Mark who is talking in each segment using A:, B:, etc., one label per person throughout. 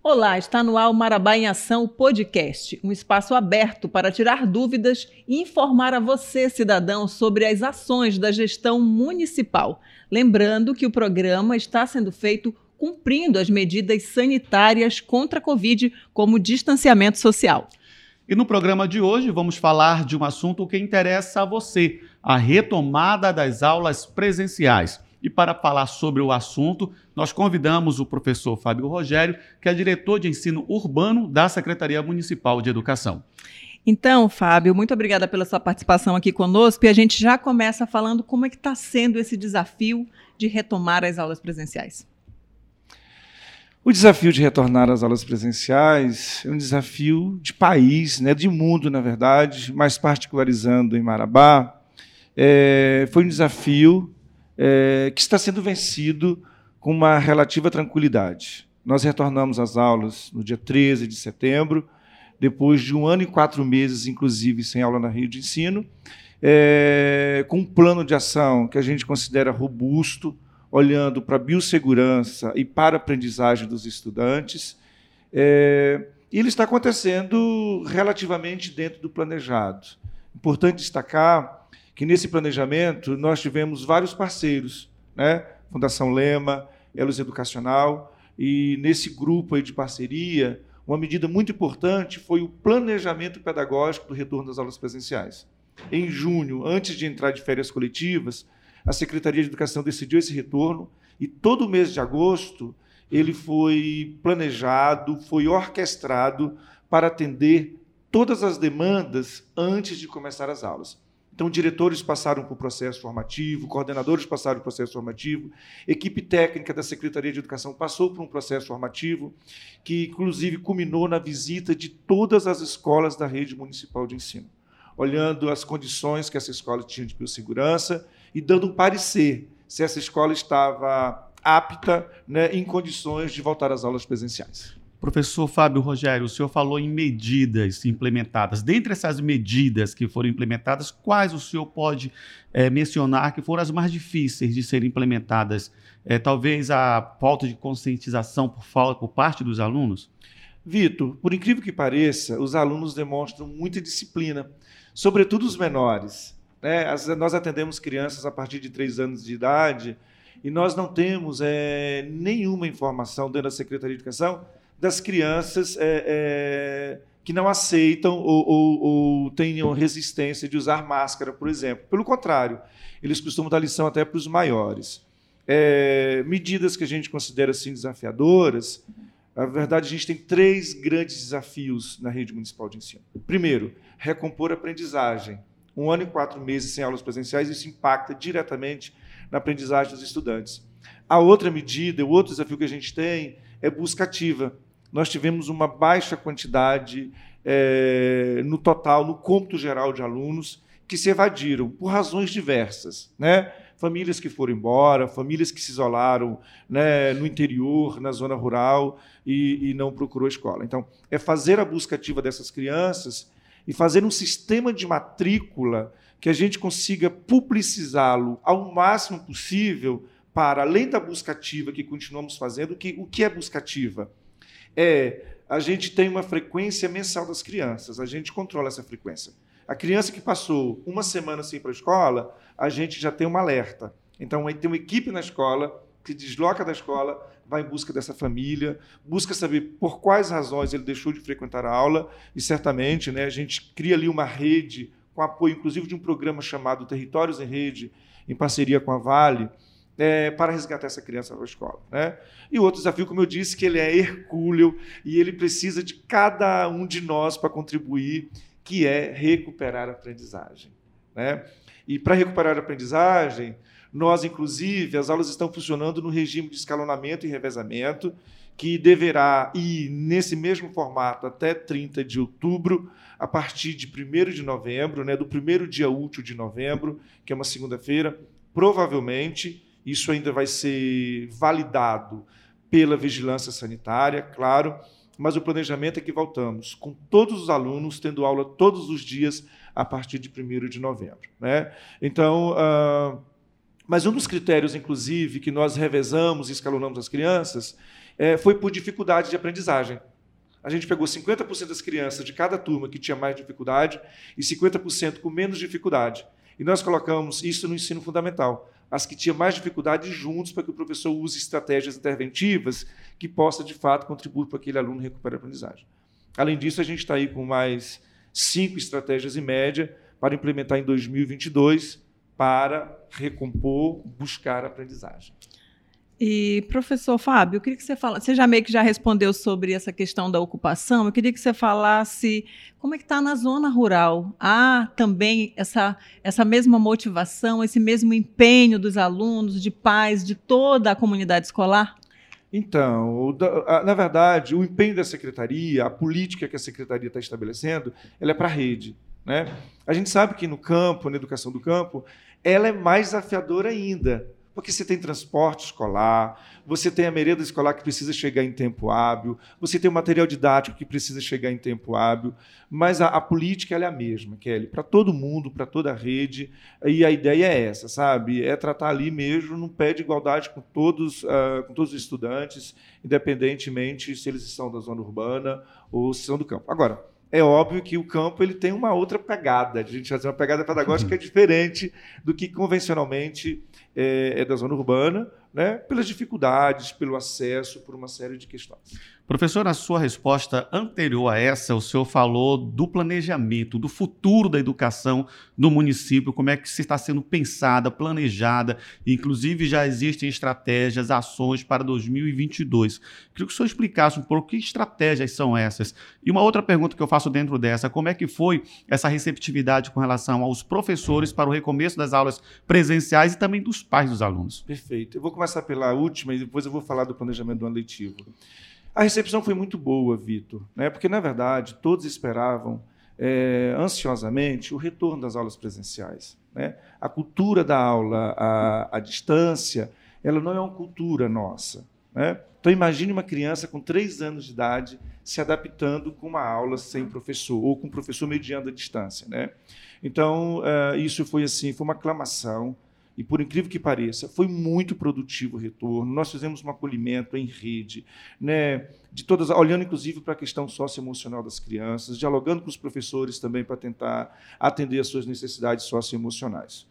A: Olá, está no ar o Marabá em Ação podcast, um espaço aberto para tirar dúvidas e informar a você, cidadão, sobre as ações da gestão municipal. Lembrando que o programa está sendo feito cumprindo as medidas sanitárias contra a Covid, como distanciamento social.
B: E no programa de hoje vamos falar de um assunto que interessa a você: a retomada das aulas presenciais. E para falar sobre o assunto, nós convidamos o professor Fábio Rogério, que é diretor de ensino urbano da Secretaria Municipal de Educação.
A: Então, Fábio, muito obrigada pela sua participação aqui conosco e a gente já começa falando como é que está sendo esse desafio de retomar as aulas presenciais.
C: O desafio de retornar às aulas presenciais é um desafio de país, né, de mundo, na verdade, mais particularizando em Marabá. É, foi um desafio é, que está sendo vencido com uma relativa tranquilidade. Nós retornamos às aulas no dia 13 de setembro, depois de um ano e quatro meses, inclusive, sem aula na Rio de Ensino, é, com um plano de ação que a gente considera robusto, olhando para a biossegurança e para a aprendizagem dos estudantes. É, e ele está acontecendo relativamente dentro do planejado. Importante destacar que nesse planejamento nós tivemos vários parceiros, né? Fundação Lema, Elos Educacional, e nesse grupo de parceria, uma medida muito importante foi o planejamento pedagógico do retorno das aulas presenciais. Em junho, antes de entrar de férias coletivas, a Secretaria de Educação decidiu esse retorno e todo o mês de agosto ele foi planejado, foi orquestrado para atender todas as demandas antes de começar as aulas. Então, diretores passaram por processo formativo, coordenadores passaram por processo formativo, equipe técnica da Secretaria de Educação passou por um processo formativo, que inclusive culminou na visita de todas as escolas da rede municipal de ensino, olhando as condições que essa escola tinha de biossegurança e dando um parecer se essa escola estava apta, né, em condições de voltar às aulas presenciais.
B: Professor Fábio Rogério, o senhor falou em medidas implementadas. Dentre essas medidas que foram implementadas, quais o senhor pode é, mencionar que foram as mais difíceis de serem implementadas? É, talvez a falta de conscientização por, por parte dos alunos?
C: Vitor, por incrível que pareça, os alunos demonstram muita disciplina, sobretudo os menores. Né? As, nós atendemos crianças a partir de três anos de idade e nós não temos é, nenhuma informação dentro da Secretaria de Educação das crianças é, é, que não aceitam ou, ou, ou tenham resistência de usar máscara, por exemplo. Pelo contrário, eles costumam dar lição até para os maiores. É, medidas que a gente considera assim desafiadoras. Na verdade, a gente tem três grandes desafios na rede municipal de ensino. Primeiro, recompor a aprendizagem. Um ano e quatro meses sem aulas presenciais, isso impacta diretamente na aprendizagem dos estudantes. A outra medida, o outro desafio que a gente tem é busca ativa nós tivemos uma baixa quantidade é, no total, no cômputo geral de alunos que se evadiram por razões diversas, né? Famílias que foram embora, famílias que se isolaram né, no interior, na zona rural e, e não procurou escola. Então, é fazer a busca ativa dessas crianças e fazer um sistema de matrícula que a gente consiga publicizá-lo ao máximo possível para, além da busca ativa que continuamos fazendo, que, o que é busca ativa? É a gente tem uma frequência mensal das crianças, a gente controla essa frequência. A criança que passou uma semana sem ir para a escola, a gente já tem um alerta. Então, aí tem uma equipe na escola que desloca da escola, vai em busca dessa família, busca saber por quais razões ele deixou de frequentar a aula e certamente, né, a gente cria ali uma rede com apoio, inclusive, de um programa chamado Territórios em Rede, em parceria com a Vale, é, para resgatar essa criança para a escola. Né? E outro desafio, como eu disse, que ele é hercúleo e ele precisa de cada um de nós para contribuir, que é recuperar a aprendizagem. Né? E para recuperar a aprendizagem, nós, inclusive, as aulas estão funcionando no regime de escalonamento e revezamento, que deverá ir nesse mesmo formato até 30 de outubro, a partir de 1 de novembro, né, do primeiro dia útil de novembro, que é uma segunda-feira, provavelmente isso ainda vai ser validado pela vigilância sanitária, claro, mas o planejamento é que voltamos com todos os alunos tendo aula todos os dias a partir de 1 de novembro. Né? Então, uh, mas um dos critérios, inclusive, que nós revezamos e escalonamos as crianças, é, foi por dificuldade de aprendizagem. A gente pegou 50% das crianças de cada turma que tinha mais dificuldade e 50% com menos dificuldade. E nós colocamos isso no ensino fundamental. As que tinham mais dificuldade juntos para que o professor use estratégias interventivas que possa, de fato, contribuir para que aquele aluno recupere a aprendizagem. Além disso, a gente está aí com mais cinco estratégias em média para implementar em 2022 para recompor, buscar a aprendizagem.
A: E, professor Fábio, eu queria que você falasse, você já meio que já respondeu sobre essa questão da ocupação, eu queria que você falasse como é que está na zona rural. Há também essa, essa mesma motivação, esse mesmo empenho dos alunos, de pais, de toda a comunidade escolar?
C: Então, na verdade, o empenho da secretaria, a política que a secretaria está estabelecendo, ela é para a rede. Né? A gente sabe que no campo, na educação do campo, ela é mais desafiadora ainda, porque você tem transporte escolar, você tem a merenda escolar que precisa chegar em tempo hábil, você tem o material didático que precisa chegar em tempo hábil, mas a, a política é a mesma, Kelly, para todo mundo, para toda a rede, e a ideia é essa, sabe? É tratar ali mesmo num pé de igualdade com todos, uh, com todos os estudantes, independentemente se eles estão da zona urbana ou se são do campo. Agora, é óbvio que o campo ele tem uma outra pegada. A gente fazer uma pegada pedagógica uhum. diferente do que convencionalmente é, é da zona urbana, né? pelas dificuldades, pelo acesso, por uma série de questões.
B: Professor, na sua resposta anterior a essa, o senhor falou do planejamento, do futuro da educação no município, como é que se está sendo pensada, planejada, inclusive já existem estratégias, ações para 2022. Queria que o senhor explicasse um pouco que estratégias são essas. E uma outra pergunta que eu faço dentro dessa, como é que foi essa receptividade com relação aos professores para o recomeço das aulas presenciais e também dos pais dos alunos?
C: Perfeito. Eu vou começar pela última e depois eu vou falar do planejamento do ano letivo. A recepção foi muito boa, Vitor, né? porque, na verdade, todos esperavam é, ansiosamente o retorno das aulas presenciais. Né? A cultura da aula à, distância, ela não é uma cultura nossa. Né? Então, imagine uma criança com três anos de idade se adaptando com uma aula sem professor, ou com o professor mediando a distância. Né? Então, uh, isso foi assim, foi uma aclamação e por incrível que pareça, foi muito produtivo o retorno. Nós fizemos um acolhimento em rede, né, de todas, olhando inclusive para a questão socioemocional das crianças, dialogando com os professores também para tentar atender às suas necessidades socioemocionais.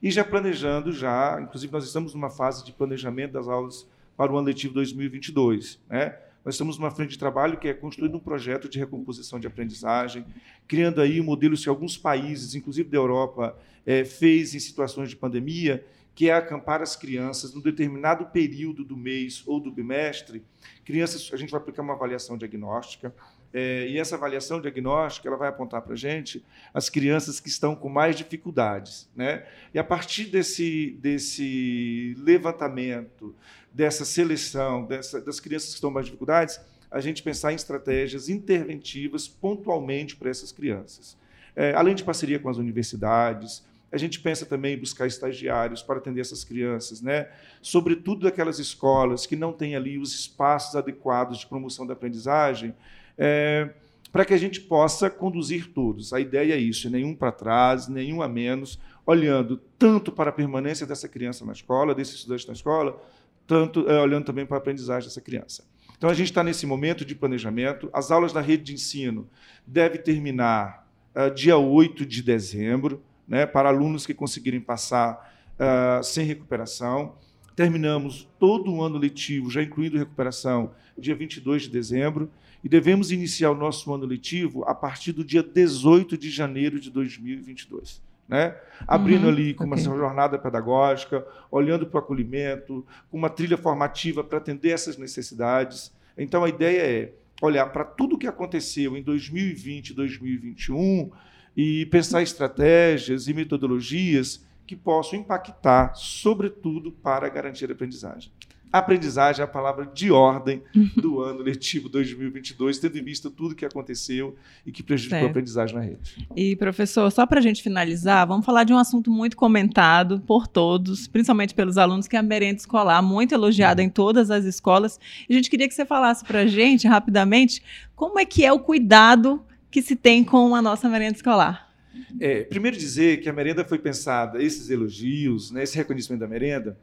C: E já planejando, já, inclusive nós estamos numa fase de planejamento das aulas para o ano letivo 2022, né? Nós estamos numa frente de trabalho que é construindo um projeto de recomposição de aprendizagem, criando aí modelos que alguns países, inclusive da Europa, é, fez em situações de pandemia, que é acampar as crianças num determinado período do mês ou do bimestre. Crianças, a gente vai aplicar uma avaliação diagnóstica, é, e essa avaliação diagnóstica ela vai apontar para a gente as crianças que estão com mais dificuldades. Né? E a partir desse, desse levantamento, dessa seleção, dessa, das crianças que estão com mais dificuldades, a gente pensar em estratégias interventivas pontualmente para essas crianças. É, além de parceria com as universidades, a gente pensa também em buscar estagiários para atender essas crianças, né? sobretudo aquelas escolas que não têm ali os espaços adequados de promoção da aprendizagem, é, para que a gente possa conduzir todos. A ideia é isso, nenhum para trás, nenhum a menos, olhando tanto para a permanência dessa criança na escola, desse estudante na escola, tanto é, olhando também para a aprendizagem dessa criança. Então, a gente está nesse momento de planejamento. As aulas na rede de ensino devem terminar uh, dia 8 de dezembro né, para alunos que conseguirem passar uh, sem recuperação. Terminamos todo o ano letivo, já incluindo recuperação, dia 22 de dezembro, e devemos iniciar o nosso ano letivo a partir do dia 18 de janeiro de 2022. Né? Abrindo uhum, ali com okay. uma jornada pedagógica, olhando para o acolhimento, com uma trilha formativa para atender essas necessidades. Então, a ideia é olhar para tudo o que aconteceu em 2020 2021 e pensar estratégias e metodologias que possam impactar, sobretudo, para garantir a aprendizagem. Aprendizagem é a palavra de ordem do ano letivo 2022, tendo em vista tudo que aconteceu e que prejudicou certo. a aprendizagem na rede.
A: E, professor, só para a gente finalizar, vamos falar de um assunto muito comentado por todos, principalmente pelos alunos, que é a merenda escolar, muito elogiada em todas as escolas. E a gente queria que você falasse para a gente, rapidamente, como é que é o cuidado que se tem com a nossa merenda escolar?
C: É, primeiro dizer que a merenda foi pensada, esses elogios, né, esse reconhecimento da merenda,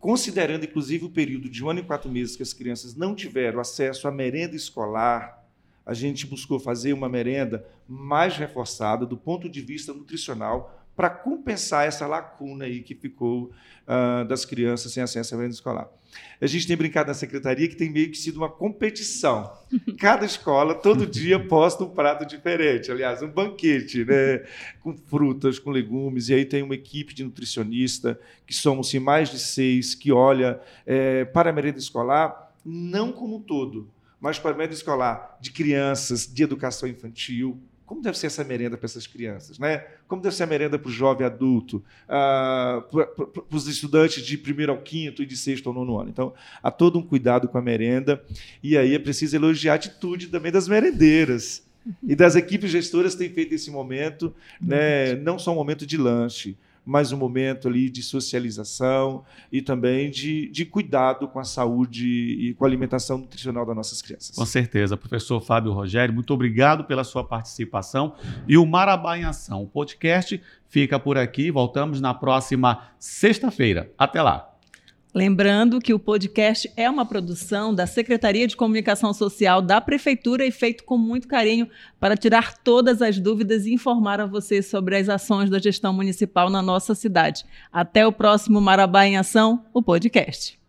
C: considerando inclusive o período de um ano e quatro meses que as crianças não tiveram acesso à merenda escolar, a gente buscou fazer uma merenda mais reforçada do ponto de vista nutricional para compensar essa lacuna aí que ficou uh, das crianças sem acesso à merenda escolar. A gente tem brincado na secretaria que tem meio que sido uma competição. Cada escola, todo dia, posta um prato diferente. Aliás, um banquete, né? com frutas, com legumes. E aí tem uma equipe de nutricionista, que somos mais de seis, que olha é, para a merenda escolar, não como um todo, mas para a merenda escolar de crianças, de educação infantil, como deve ser essa merenda para essas crianças, né? Como deve ser a merenda para o jovem adulto, uh, para os estudantes de primeiro ao quinto e de sexto ao nono ano. Então, há todo um cuidado com a merenda e aí é preciso elogiar a atitude também das merendeiras e das equipes gestoras que têm feito esse momento, né? Não só um momento de lanche, mas um momento ali de socialização e também de, de cuidado com a saúde e com a alimentação nutricional das nossas crianças.
B: Com certeza. Professor Fábio Rogério, muito obrigado pela sua participação. E o Marabá em Ação, o podcast, fica por aqui. Voltamos na próxima sexta-feira. Até lá.
A: Lembrando que o podcast é uma produção da Secretaria de Comunicação Social da Prefeitura e feito com muito carinho para tirar todas as dúvidas e informar a você sobre as ações da gestão municipal na nossa cidade. Até o próximo Marabá em Ação, o podcast.